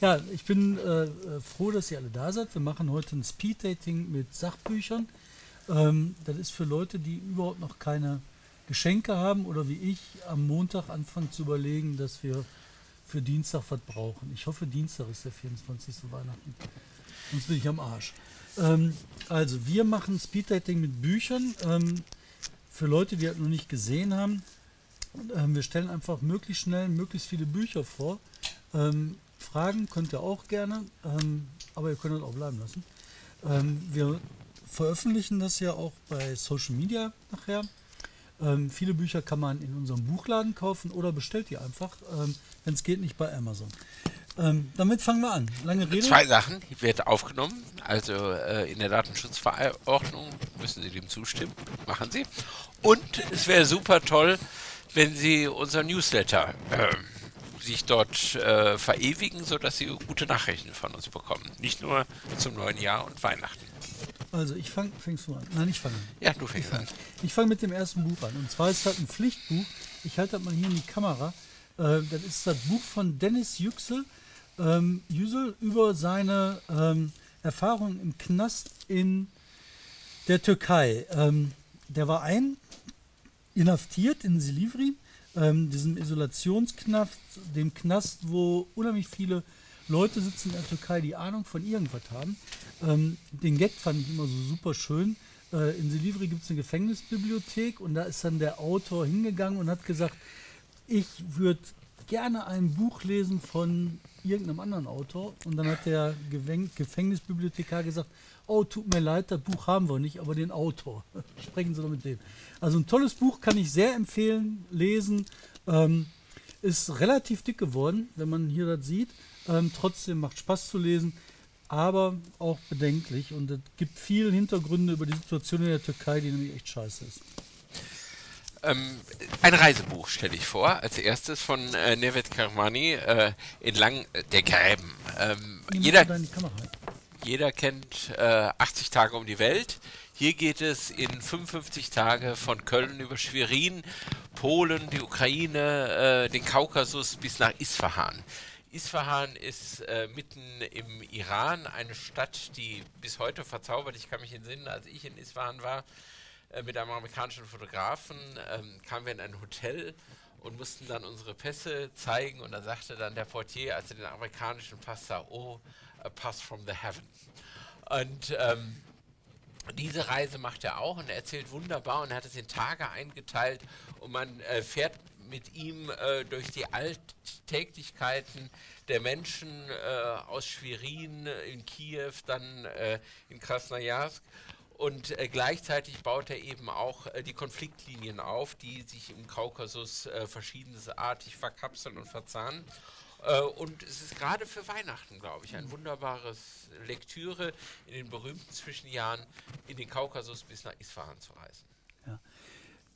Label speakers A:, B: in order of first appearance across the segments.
A: Ja, ich bin äh, äh, froh, dass ihr alle da seid. Wir machen heute ein Speed-Dating mit Sachbüchern. Ähm, das ist für Leute, die überhaupt noch keine Geschenke haben oder wie ich am Montag anfangen zu überlegen, dass wir für Dienstag was brauchen. Ich hoffe, Dienstag ist der 24. Weihnachten. Sonst bin ich am Arsch. Ähm, also, wir machen Speed-Dating mit Büchern. Ähm, für Leute, die das noch nicht gesehen haben, ähm, wir stellen einfach möglichst schnell möglichst viele Bücher vor. Ähm, Fragen könnt ihr auch gerne, ähm, aber ihr könnt es auch bleiben lassen. Ähm, wir veröffentlichen das ja auch bei Social Media nachher. Ähm, viele Bücher kann man in unserem Buchladen kaufen oder bestellt die einfach, ähm, wenn es geht, nicht bei Amazon. Ähm, damit fangen wir an. Lange Rede.
B: Zwei Sachen wird aufgenommen. Also äh, in der Datenschutzverordnung müssen Sie dem zustimmen. Machen Sie. Und es wäre super toll, wenn Sie unser Newsletter äh, sich dort äh, verewigen, sodass Sie gute Nachrichten von uns bekommen. Nicht nur zum neuen Jahr und Weihnachten.
A: Also ich fange, fängst du an? Nein, ich fange an.
B: Ja, du fängst an.
A: Ich fange mit dem ersten Buch an. Und zwar ist das ein Pflichtbuch. Ich halte das mal hier in die Kamera. Äh, das ist das Buch von Dennis Yüksel, ähm, Yüsel über seine ähm, Erfahrungen im Knast in der Türkei. Ähm, der war ein inhaftiert in Silivri, ähm, diesem Isolationsknast, dem Knast, wo unheimlich viele Leute sitzen in der Türkei, die Ahnung von irgendwas haben. Ähm, den Gag fand ich immer so super schön. Äh, in Silivri gibt es eine Gefängnisbibliothek und da ist dann der Autor hingegangen und hat gesagt, ich würde gerne ein Buch lesen von irgendeinem anderen Autor. Und dann hat der Gefängnisbibliothekar gesagt, oh, tut mir leid, das Buch haben wir nicht, aber den Autor. Sprechen Sie doch mit dem. Also ein tolles Buch kann ich sehr empfehlen, lesen. Ähm, ist relativ dick geworden, wenn man hier das sieht. Ähm, trotzdem macht Spaß zu lesen, aber auch bedenklich. Und es gibt viele Hintergründe über die Situation in der Türkei, die nämlich echt scheiße ist.
B: Ähm, ein Reisebuch stelle ich vor, als erstes von äh, Nevet Kermani, äh, entlang äh, der Gräben. Ähm, jeder,
A: deine Kamera.
B: Jeder kennt äh, 80 Tage um die Welt. Hier geht es in 55 Tage von Köln über Schwerin, Polen, die Ukraine, äh, den Kaukasus bis nach Isfahan. Isfahan ist äh, mitten im Iran, eine Stadt, die bis heute verzaubert. Ich kann mich entsinnen, als ich in Isfahan war, äh, mit einem amerikanischen Fotografen, ähm, kamen wir in ein Hotel und mussten dann unsere Pässe zeigen und da sagte dann der Portier, als er den amerikanischen Pass sah, oh, pass from the heaven. Und ähm, diese Reise macht er auch und er erzählt wunderbar und er hat es in Tage eingeteilt und man äh, fährt mit ihm äh, durch die Alltäglichkeiten der Menschen äh, aus Schwerin, in Kiew, dann äh, in Krasnojarsk und äh, gleichzeitig baut er eben auch äh, die Konfliktlinien auf, die sich im Kaukasus verschiedensartig verkapseln und verzahnen. Äh, und es ist gerade für Weihnachten, glaube ich, ein wunderbares Lektüre in den berühmten Zwischenjahren in den Kaukasus bis nach Isfahan zu reisen.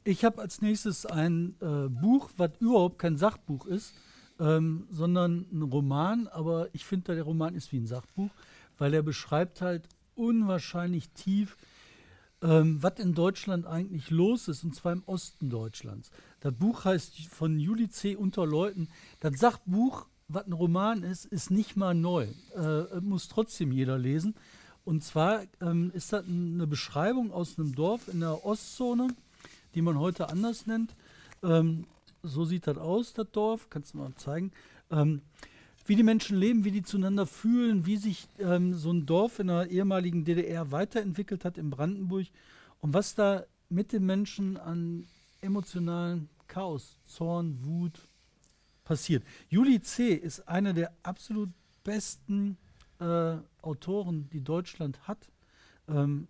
A: Ich habe als nächstes ein äh, Buch, was überhaupt kein Sachbuch ist, ähm, sondern ein Roman, aber ich finde, der Roman ist wie ein Sachbuch, weil er beschreibt halt unwahrscheinlich tief, ähm, was in Deutschland eigentlich los ist, und zwar im Osten Deutschlands. Das Buch heißt von Juli C. Unter Leuten. Das Sachbuch, was ein Roman ist, ist nicht mal neu. Äh, muss trotzdem jeder lesen. Und zwar ähm, ist das eine Beschreibung aus einem Dorf in der Ostzone, die man heute anders nennt. Ähm, so sieht das aus, das Dorf. Kannst du mal zeigen. Ähm, wie die Menschen leben, wie die zueinander fühlen, wie sich ähm, so ein Dorf in der ehemaligen DDR weiterentwickelt hat in Brandenburg und was da mit den Menschen an emotionalen Chaos, Zorn, Wut passiert. Juli C. ist eine der absolut besten äh, Autoren, die Deutschland hat. Ähm,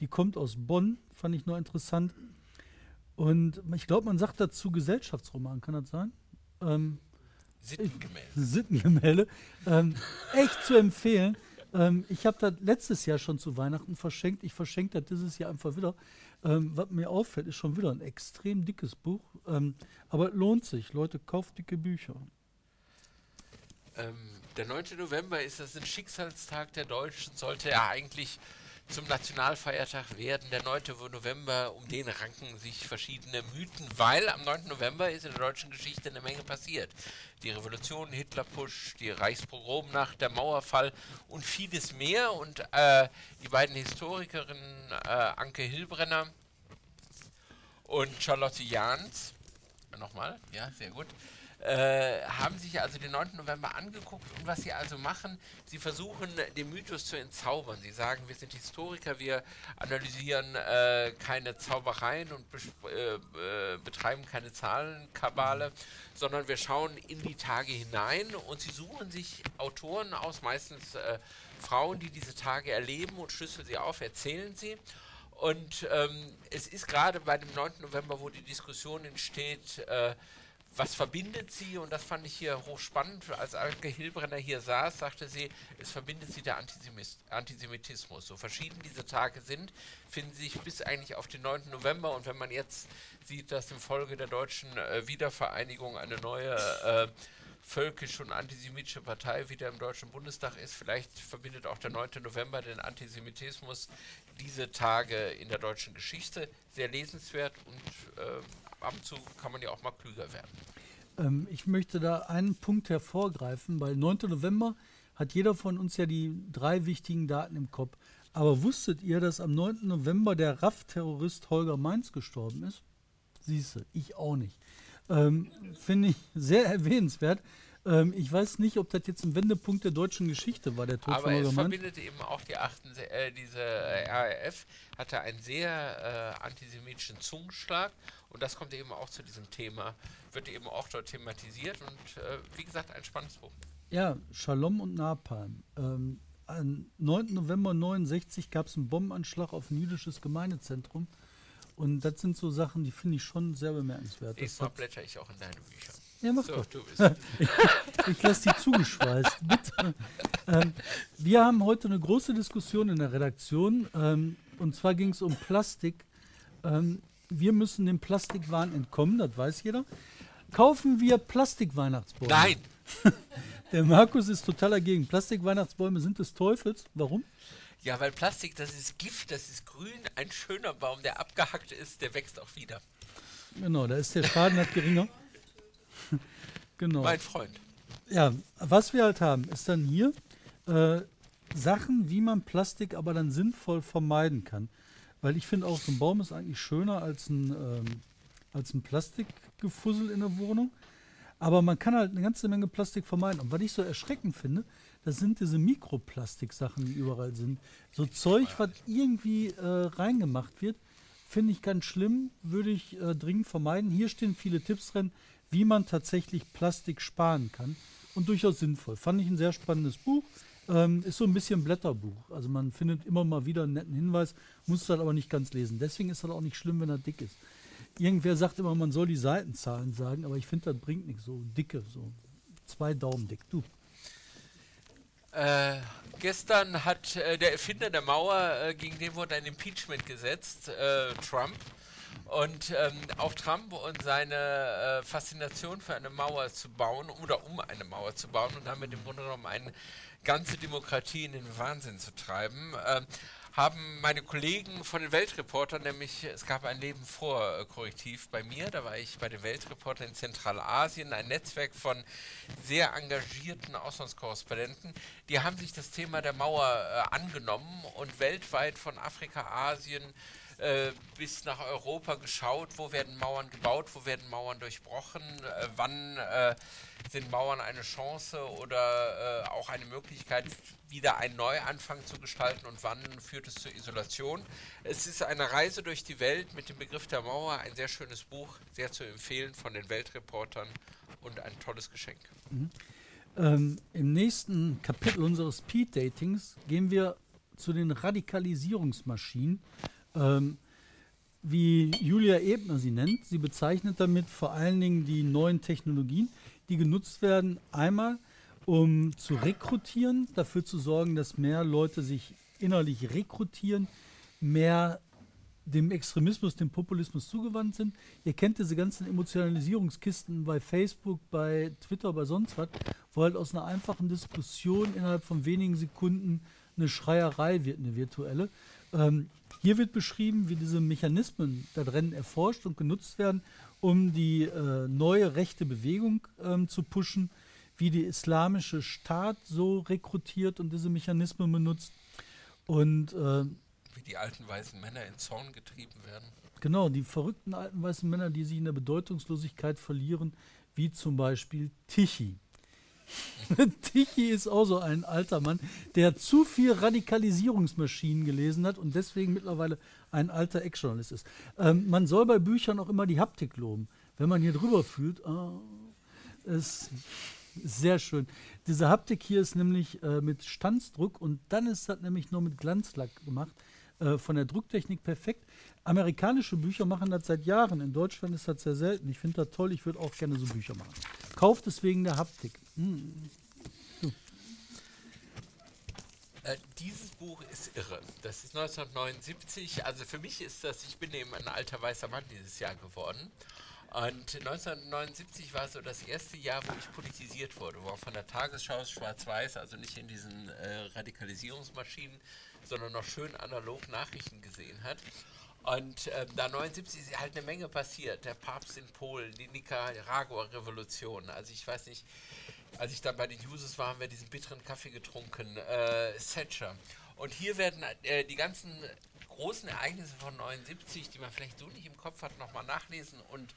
A: die kommt aus Bonn, fand ich nur interessant. Und ich glaube, man sagt dazu Gesellschaftsroman, kann das sein? Ähm,
B: Sittengemälde.
A: Sittengemälde. Ähm, echt zu empfehlen. Ähm, ich habe das letztes Jahr schon zu Weihnachten verschenkt. Ich verschenke das dieses Jahr einfach wieder. Ähm, was mir auffällt, ist schon wieder ein extrem dickes Buch. Ähm, aber lohnt sich. Leute, kauft dicke Bücher.
B: Ähm, der 9. November ist das ein Schicksalstag der Deutschen, sollte ja eigentlich zum Nationalfeiertag werden. Der 9. November, um den ranken sich verschiedene Mythen, weil am 9. November ist in der deutschen Geschichte eine Menge passiert. Die Revolution, Hitlerpush, die Reichspogromnacht, der Mauerfall und vieles mehr. Und äh, die beiden Historikerinnen äh, Anke Hilbrenner und Charlotte Jahns, nochmal, ja, sehr gut, äh, haben sich also den 9. November angeguckt und was sie also machen, sie versuchen den Mythos zu entzaubern. Sie sagen, wir sind Historiker, wir analysieren äh, keine Zaubereien und äh, äh, betreiben keine Zahlenkabale, sondern wir schauen in die Tage hinein und sie suchen sich Autoren aus, meistens äh, Frauen, die diese Tage erleben und schlüsseln sie auf, erzählen sie. Und ähm, es ist gerade bei dem 9. November, wo die Diskussion entsteht, was verbindet sie? Und das fand ich hier hochspannend. Als Anke Hilbrenner hier saß, sagte sie, es verbindet sie der Antisemitismus. So verschieden diese Tage sind, finden sich bis eigentlich auf den 9. November. Und wenn man jetzt sieht, dass infolge der deutschen äh, Wiedervereinigung eine neue äh, völkische und antisemitische Partei wieder im Deutschen Bundestag ist, vielleicht verbindet auch der 9. November den Antisemitismus diese Tage in der deutschen Geschichte. Sehr lesenswert und äh, ab und zu kann man ja auch mal klüger werden.
A: Ähm, ich möchte da einen Punkt hervorgreifen, weil 9. November hat jeder von uns ja die drei wichtigen Daten im Kopf. Aber wusstet ihr, dass am 9. November der RAF-Terrorist Holger Mainz gestorben ist? Siehste, ich auch nicht. Ähm, Finde ich sehr erwähnenswert. Ähm, ich weiß nicht, ob das jetzt ein Wendepunkt der deutschen Geschichte war, der
B: Tod Aber von Holger es verbindet eben auch die achten, äh, diese äh, RAF hatte einen sehr äh, antisemitischen Zungenschlag und das kommt eben auch zu diesem Thema, wird eben auch dort thematisiert und äh, wie gesagt, ein spannendes Buch.
A: Ja, Shalom und Napalm. Ähm, am 9. November 69 gab es einen Bombenanschlag auf ein jüdisches Gemeindezentrum. Und das sind so Sachen, die finde ich schon sehr bemerkenswert.
B: Nächstes Mal blätter ich auch in deine Bücher.
A: Ja, mach so, doch. Du bist ich ich lasse die zugeschweißt. Bitte. Ähm, wir haben heute eine große Diskussion in der Redaktion. Ähm, und zwar ging es um Plastik. Ähm, wir müssen dem Plastikwahn entkommen, das weiß jeder. Kaufen wir Plastikweihnachtsbäume?
B: Nein.
A: der Markus ist total dagegen. Plastikweihnachtsbäume sind des Teufels. Warum?
B: Ja, weil Plastik, das ist Gift, das ist grün. Ein schöner Baum, der abgehackt ist, der wächst auch wieder.
A: Genau, da ist der Schaden halt geringer.
B: Genau. Mein Freund.
A: Ja, was wir halt haben, ist dann hier äh, Sachen, wie man Plastik aber dann sinnvoll vermeiden kann. Weil ich finde auch, so ein Baum ist eigentlich schöner als ein, ähm, als ein Plastikgefussel in der Wohnung. Aber man kann halt eine ganze Menge Plastik vermeiden. Und was ich so erschreckend finde, das sind diese Mikroplastik-Sachen, die überall sind. So Zeug, was irgendwie äh, reingemacht wird, finde ich ganz schlimm, würde ich äh, dringend vermeiden. Hier stehen viele Tipps drin, wie man tatsächlich Plastik sparen kann. Und durchaus sinnvoll. Fand ich ein sehr spannendes Buch. Ähm, ist so ein bisschen Blätterbuch. Also man findet immer mal wieder einen netten Hinweis, muss das aber nicht ganz lesen. Deswegen ist das auch nicht schlimm, wenn er dick ist. Irgendwer sagt immer, man soll die Seitenzahlen sagen, aber ich finde, das bringt nichts. So dicke, so zwei Daumen dick. Du.
B: Äh, gestern hat äh, der Erfinder der Mauer, äh, gegen den wurde ein Impeachment gesetzt, äh, Trump. Und ähm, auch Trump und seine äh, Faszination für eine Mauer zu bauen oder um eine Mauer zu bauen und damit im Grunde genommen eine ganze Demokratie in den Wahnsinn zu treiben, äh, haben meine Kollegen von den Weltreportern, nämlich es gab ein Leben vor äh, Korrektiv bei mir, da war ich bei den Weltreportern in Zentralasien, ein Netzwerk von sehr engagierten Auslandskorrespondenten, die haben sich das Thema der Mauer äh, angenommen und weltweit von Afrika, Asien, äh, bis nach Europa geschaut, wo werden Mauern gebaut, wo werden Mauern durchbrochen, äh, wann äh, sind Mauern eine Chance oder äh, auch eine Möglichkeit, wieder einen Neuanfang zu gestalten und wann führt es zur Isolation. Es ist eine Reise durch die Welt mit dem Begriff der Mauer, ein sehr schönes Buch, sehr zu empfehlen von den Weltreportern und ein tolles Geschenk.
A: Mhm. Ähm, Im nächsten Kapitel unseres Speed-Datings gehen wir zu den Radikalisierungsmaschinen ähm, wie Julia Ebner sie nennt. Sie bezeichnet damit vor allen Dingen die neuen Technologien, die genutzt werden, einmal um zu rekrutieren, dafür zu sorgen, dass mehr Leute sich innerlich rekrutieren, mehr dem Extremismus, dem Populismus zugewandt sind. Ihr kennt diese ganzen Emotionalisierungskisten bei Facebook, bei Twitter, bei sonst was, wo halt aus einer einfachen Diskussion innerhalb von wenigen Sekunden eine Schreierei wird, eine virtuelle. Ähm, hier wird beschrieben, wie diese Mechanismen da drin erforscht und genutzt werden, um die äh, neue rechte Bewegung ähm, zu pushen, wie die islamische Staat so rekrutiert und diese Mechanismen benutzt. Und äh,
B: wie die alten weißen Männer in Zorn getrieben werden.
A: Genau, die verrückten alten weißen Männer, die sich in der Bedeutungslosigkeit verlieren, wie zum Beispiel Tichy. Tichy ist auch so ein alter Mann, der zu viel Radikalisierungsmaschinen gelesen hat und deswegen mittlerweile ein alter Ex-Journalist ist. Ähm, man soll bei Büchern auch immer die Haptik loben. Wenn man hier drüber fühlt, oh, ist sehr schön. Diese Haptik hier ist nämlich äh, mit Stanzdruck und dann ist das nämlich nur mit Glanzlack gemacht. Äh, von der Drucktechnik perfekt. Amerikanische Bücher machen das seit Jahren. In Deutschland ist das sehr selten. Ich finde das toll. Ich würde auch gerne so Bücher machen. Kauft es wegen der Haptik. Hm.
B: Äh, dieses Buch ist irre. Das ist 1979. Also für mich ist das, ich bin eben ein alter weißer Mann dieses Jahr geworden. Und 1979 war so das erste Jahr, wo ich politisiert wurde, wo auch von der Tagesschau schwarz-weiß, also nicht in diesen äh, Radikalisierungsmaschinen, sondern noch schön analog Nachrichten gesehen hat. Und ähm, da 79 ist halt eine Menge passiert. Der Papst in Polen, die Nicaragua-Revolution. Also ich weiß nicht, als ich dann bei den Jusos war, haben wir diesen bitteren Kaffee getrunken. Äh, Thatcher. Und hier werden äh, die ganzen großen Ereignisse von 79, die man vielleicht so nicht im Kopf hat, nochmal nachlesen. Und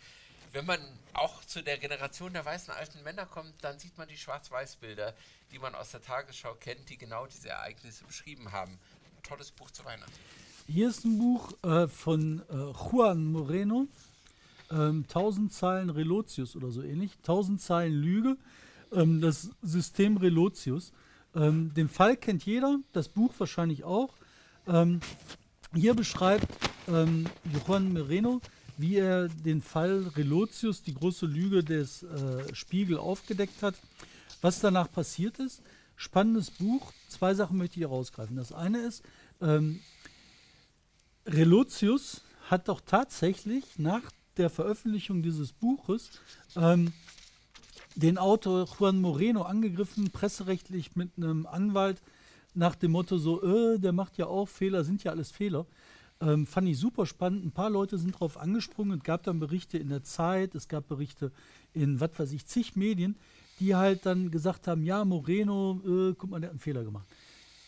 B: wenn man auch zu der Generation der weißen alten Männer kommt, dann sieht man die Schwarz-Weiß-Bilder, die man aus der Tagesschau kennt, die genau diese Ereignisse beschrieben haben. Tolles Buch zu Weihnachten.
A: Hier ist ein Buch äh, von äh, Juan Moreno, ähm, 1000 Zeilen Relotius oder so ähnlich, 1000 Zeilen Lüge, ähm, das System Relotius. Ähm, den Fall kennt jeder, das Buch wahrscheinlich auch. Ähm, hier beschreibt ähm, Juan Moreno, wie er den Fall Relotius, die große Lüge des äh, Spiegel, aufgedeckt hat. Was danach passiert ist, spannendes Buch. Zwei Sachen möchte ich herausgreifen. Das eine ist, ähm, Relotius hat doch tatsächlich nach der Veröffentlichung dieses Buches ähm, den Autor Juan Moreno angegriffen, presserechtlich mit einem Anwalt nach dem Motto so, äh, der macht ja auch Fehler, sind ja alles Fehler. Ähm, fand ich super spannend. Ein paar Leute sind darauf angesprungen. Es gab dann Berichte in der Zeit, es gab Berichte in, was weiß ich, zig Medien, die halt dann gesagt haben, ja, Moreno, äh, guck mal, der hat einen Fehler gemacht.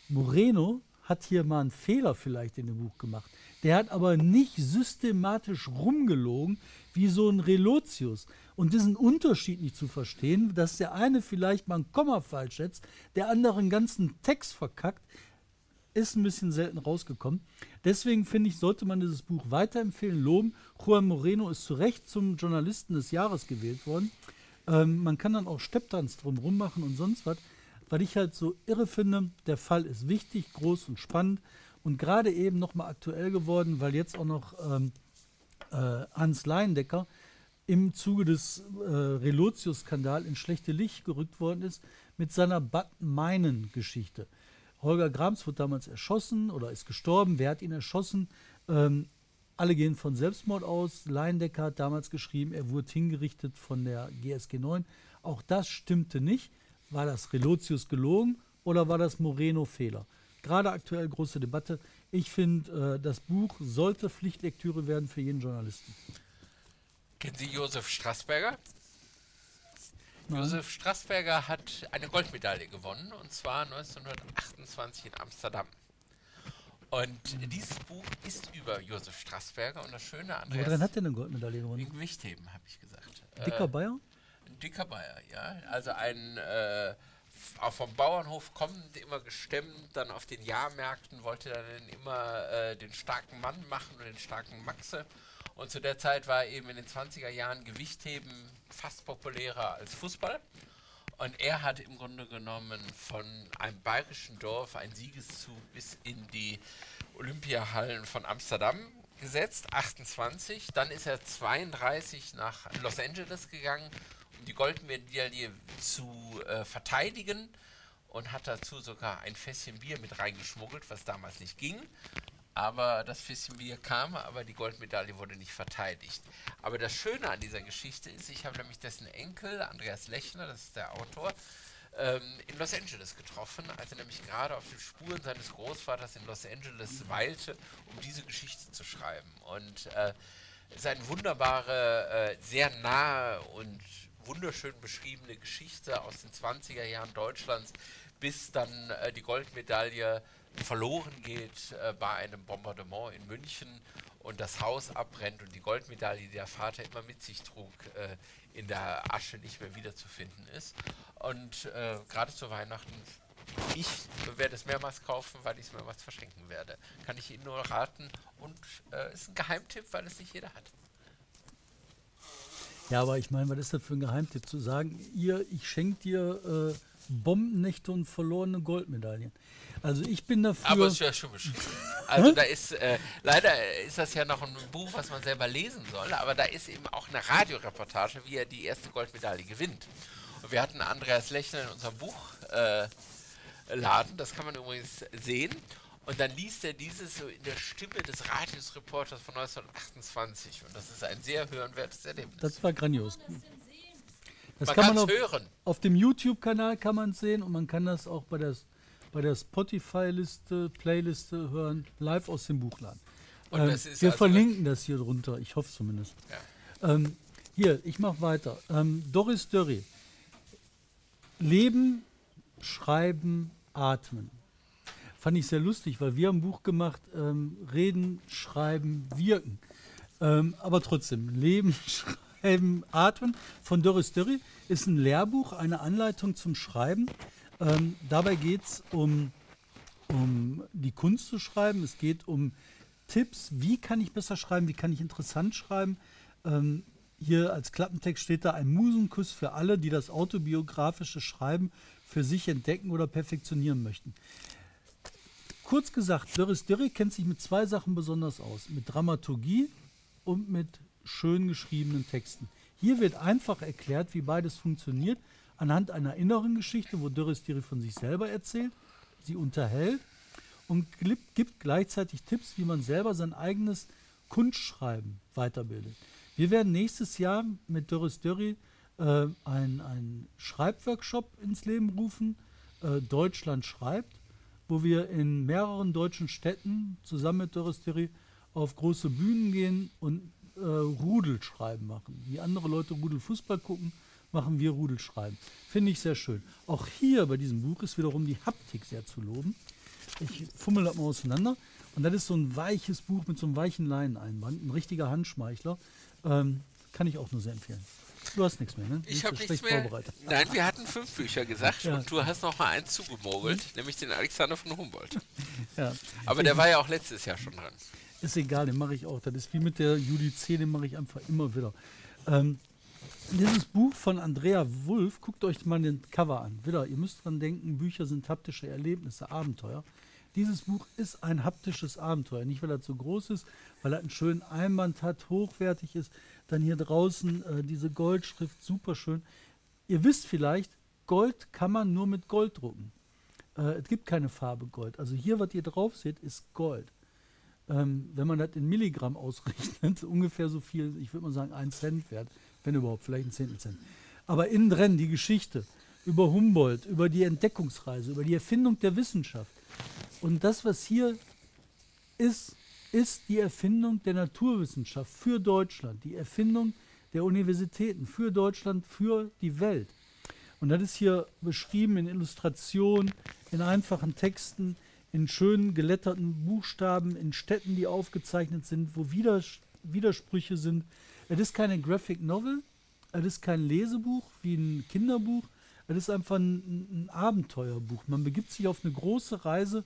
A: Moreno hat hier mal einen Fehler vielleicht in dem Buch gemacht. Der hat aber nicht systematisch rumgelogen wie so ein Relotius. Und diesen Unterschied nicht zu verstehen, dass der eine vielleicht mal ein Komma falsch setzt, der andere einen ganzen Text verkackt, ist ein bisschen selten rausgekommen. Deswegen finde ich, sollte man dieses Buch weiterempfehlen, loben. Juan Moreno ist zu Recht zum Journalisten des Jahres gewählt worden. Ähm, man kann dann auch Stepptanz drumherum machen und sonst was. Weil ich halt so irre finde, der Fall ist wichtig, groß und spannend und gerade eben nochmal aktuell geworden, weil jetzt auch noch ähm, äh, Hans Leindecker im Zuge des äh, Relotius-Skandal in schlechte Licht gerückt worden ist mit seiner Bad Meinen-Geschichte. Holger Grams wurde damals erschossen oder ist gestorben. Wer hat ihn erschossen? Ähm, alle gehen von Selbstmord aus. Leindecker hat damals geschrieben, er wurde hingerichtet von der GSG 9. Auch das stimmte nicht. War das Relotius gelogen oder war das Moreno Fehler? Gerade aktuell große Debatte. Ich finde, äh, das Buch sollte Pflichtlektüre werden für jeden Journalisten.
B: Kennen Sie Josef Strassberger? Nein. Josef Strassberger hat eine Goldmedaille gewonnen und zwar 1928 in Amsterdam. Und dieses Buch ist über Josef Strassberger und das Schöne an
A: Woran hat er eine Goldmedaille gewonnen?
B: Wegen Gewichtheben, habe ich gesagt.
A: Dicker äh, Bayer?
B: Dicker ja. Also ein äh, vom Bauernhof kommend, immer gestemmt, dann auf den Jahrmärkten wollte dann immer äh, den starken Mann machen und den starken Maxe. Und zu der Zeit war eben in den 20er Jahren Gewichtheben fast populärer als Fußball. Und er hat im Grunde genommen von einem bayerischen Dorf einen Siegeszug bis in die Olympiahallen von Amsterdam gesetzt, 28. Dann ist er 32 nach Los Angeles gegangen die Goldmedaille zu äh, verteidigen und hat dazu sogar ein Fässchen Bier mit reingeschmuggelt, was damals nicht ging. Aber das Fässchen Bier kam, aber die Goldmedaille wurde nicht verteidigt. Aber das Schöne an dieser Geschichte ist, ich habe nämlich dessen Enkel, Andreas Lechner, das ist der Autor, ähm, in Los Angeles getroffen, als er nämlich gerade auf den Spuren seines Großvaters in Los Angeles weilte, um diese Geschichte zu schreiben. Und äh, es wunderbare, äh, sehr nahe und wunderschön beschriebene Geschichte aus den 20er Jahren Deutschlands, bis dann äh, die Goldmedaille verloren geht äh, bei einem Bombardement in München und das Haus abbrennt und die Goldmedaille, die der Vater immer mit sich trug, äh, in der Asche nicht mehr wiederzufinden ist. Und äh, gerade zu Weihnachten, ich werde es mehrmals kaufen, weil ich es mehrmals verschenken werde. Kann ich Ihnen nur raten und äh, ist ein Geheimtipp, weil es nicht jeder hat.
A: Ja, aber ich meine, was ist das für ein Geheimtipp zu sagen, ihr, ich schenke dir äh, Bombennächte und verlorene Goldmedaillen. Also ich bin dafür.
B: Aber es ist ja schon. Also da ist, äh, leider ist das ja noch ein Buch, was man selber lesen soll, aber da ist eben auch eine Radioreportage, wie er die erste Goldmedaille gewinnt. Und wir hatten Andreas Lechner in unserem Buchladen, äh, das kann man übrigens sehen. Und dann liest er dieses so in der Stimme des Radiosreporters von 1928. Und das ist ein sehr hörenswertes Erlebnis.
A: Das war grandios. Das
B: man
A: kann man auf,
B: hören.
A: auf dem YouTube-Kanal kann man sehen und man kann das auch bei der, bei der Spotify-Liste, Playliste hören, live aus dem Buchladen. Ähm, wir
B: also-
A: verlinken das hier drunter, ich hoffe zumindest.
B: Ja.
A: Ähm, hier, ich mache weiter. Ähm, Doris Dörri. Leben, Schreiben, Atmen. Fand ich sehr lustig, weil wir haben ein Buch gemacht, ähm, Reden, Schreiben, Wirken. Ähm, aber trotzdem, Leben, Schreiben, Atmen von Doris Dörri ist ein Lehrbuch, eine Anleitung zum Schreiben. Ähm, dabei geht es um, um die Kunst zu schreiben. Es geht um Tipps, wie kann ich besser schreiben, wie kann ich interessant schreiben. Ähm, hier als Klappentext steht da ein Musenkuss für alle, die das autobiografische Schreiben für sich entdecken oder perfektionieren möchten. Kurz gesagt, Doris Dörri kennt sich mit zwei Sachen besonders aus. Mit Dramaturgie und mit schön geschriebenen Texten. Hier wird einfach erklärt, wie beides funktioniert, anhand einer inneren Geschichte, wo Doris Dörri von sich selber erzählt, sie unterhält und gibt gleichzeitig Tipps, wie man selber sein eigenes Kunstschreiben weiterbildet. Wir werden nächstes Jahr mit Doris Dörri äh, einen Schreibworkshop ins Leben rufen, äh, Deutschland schreibt, wo wir in mehreren deutschen Städten zusammen mit Doris Dörri auf große Bühnen gehen und äh, Rudelschreiben machen. Wie andere Leute Rudelfußball gucken, machen wir Rudelschreiben. Finde ich sehr schön. Auch hier bei diesem Buch ist wiederum die Haptik sehr zu loben. Ich fummel das mal auseinander. Und das ist so ein weiches Buch mit so einem weichen Leineneinband, ein richtiger Handschmeichler. Ähm, kann ich auch nur sehr empfehlen. Du hast nichts mehr, ne? Du
B: Ich habe
A: so
B: nichts mehr.
A: vorbereitet.
B: Nein, wir hatten fünf Bücher gesagt
A: Ja.
B: und du hast noch mal eins zugemogelt, nämlich den Alexander von Humboldt.
A: Ja.
B: Aber der war ja auch letztes Jahr schon dran.
A: Ist egal, den mache ich auch. Das ist wie mit der Judice, den mache ich einfach immer wieder. Ähm, dieses Buch von Andrea Wulff, guckt euch mal den Cover an. Wieder, ihr müsst dran denken, Bücher sind haptische Erlebnisse, Abenteuer. Dieses Buch ist ein haptisches Abenteuer. Nicht, weil er zu groß ist, weil er einen schönen Einband hat, hochwertig ist. Dann hier draußen äh, diese Goldschrift, super schön. Ihr wisst vielleicht, Gold kann man nur mit Gold drucken. Äh, es gibt keine Farbe Gold. Also hier, was ihr drauf seht, ist Gold ähm, wenn man das in Milligramm ausrechnet, ungefähr so viel, ich würde mal sagen, ein Cent wert, wenn überhaupt, vielleicht ein Zehntel Cent. Aber innen drin die Geschichte über Humboldt, über die Entdeckungsreise, über die Erfindung der Wissenschaft. Und das, was hier ist, ist die Erfindung der Naturwissenschaft für Deutschland, die Erfindung der Universitäten für Deutschland, für die Welt. Und das ist hier beschrieben in Illustrationen, in einfachen Texten, in schön geletterten Buchstaben, in Städten, die aufgezeichnet sind, wo Widers Widersprüche sind. Es ist keine Graphic Novel, es ist kein Lesebuch wie ein Kinderbuch, es ist einfach ein, ein Abenteuerbuch. Man begibt sich auf eine große Reise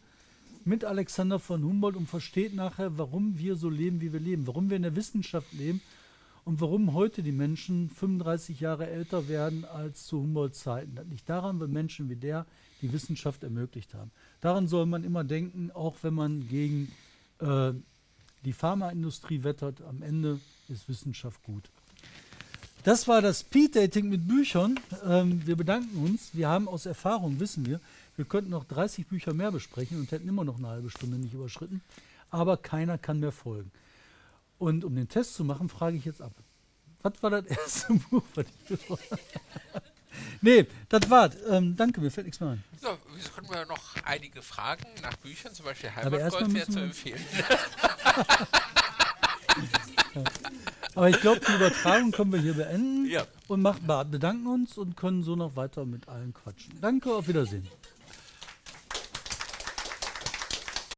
A: mit Alexander von Humboldt und versteht nachher, warum wir so leben, wie wir leben, warum wir in der Wissenschaft leben und warum heute die Menschen 35 Jahre älter werden als zu Humboldts Zeiten. Das liegt daran, weil Menschen wie der die Wissenschaft ermöglicht haben. Daran soll man immer denken, auch wenn man gegen äh, die Pharmaindustrie wettert. Am Ende ist Wissenschaft gut. Das war das Speed-Dating mit Büchern. Ähm, wir bedanken uns. Wir haben aus Erfahrung, wissen wir, wir könnten noch 30 Bücher mehr besprechen und hätten immer noch eine halbe Stunde nicht überschritten. Aber keiner kann mehr folgen. Und um den Test zu machen, frage ich jetzt ab. Was war das erste Buch, was ich gehört habe? Nee, das war's. Ähm, danke, mir fällt nichts mehr ein.
B: So, wieso können wir noch einige Fragen nach Büchern, zum Beispiel Heimatgold wäre zu
A: wir-
B: empfehlen.
A: Aber ich glaube, die Übertragung können wir hier beenden
B: Ja.
A: und machen, bedanken uns und können so noch weiter mit allen quatschen. Danke, auf Wiedersehen.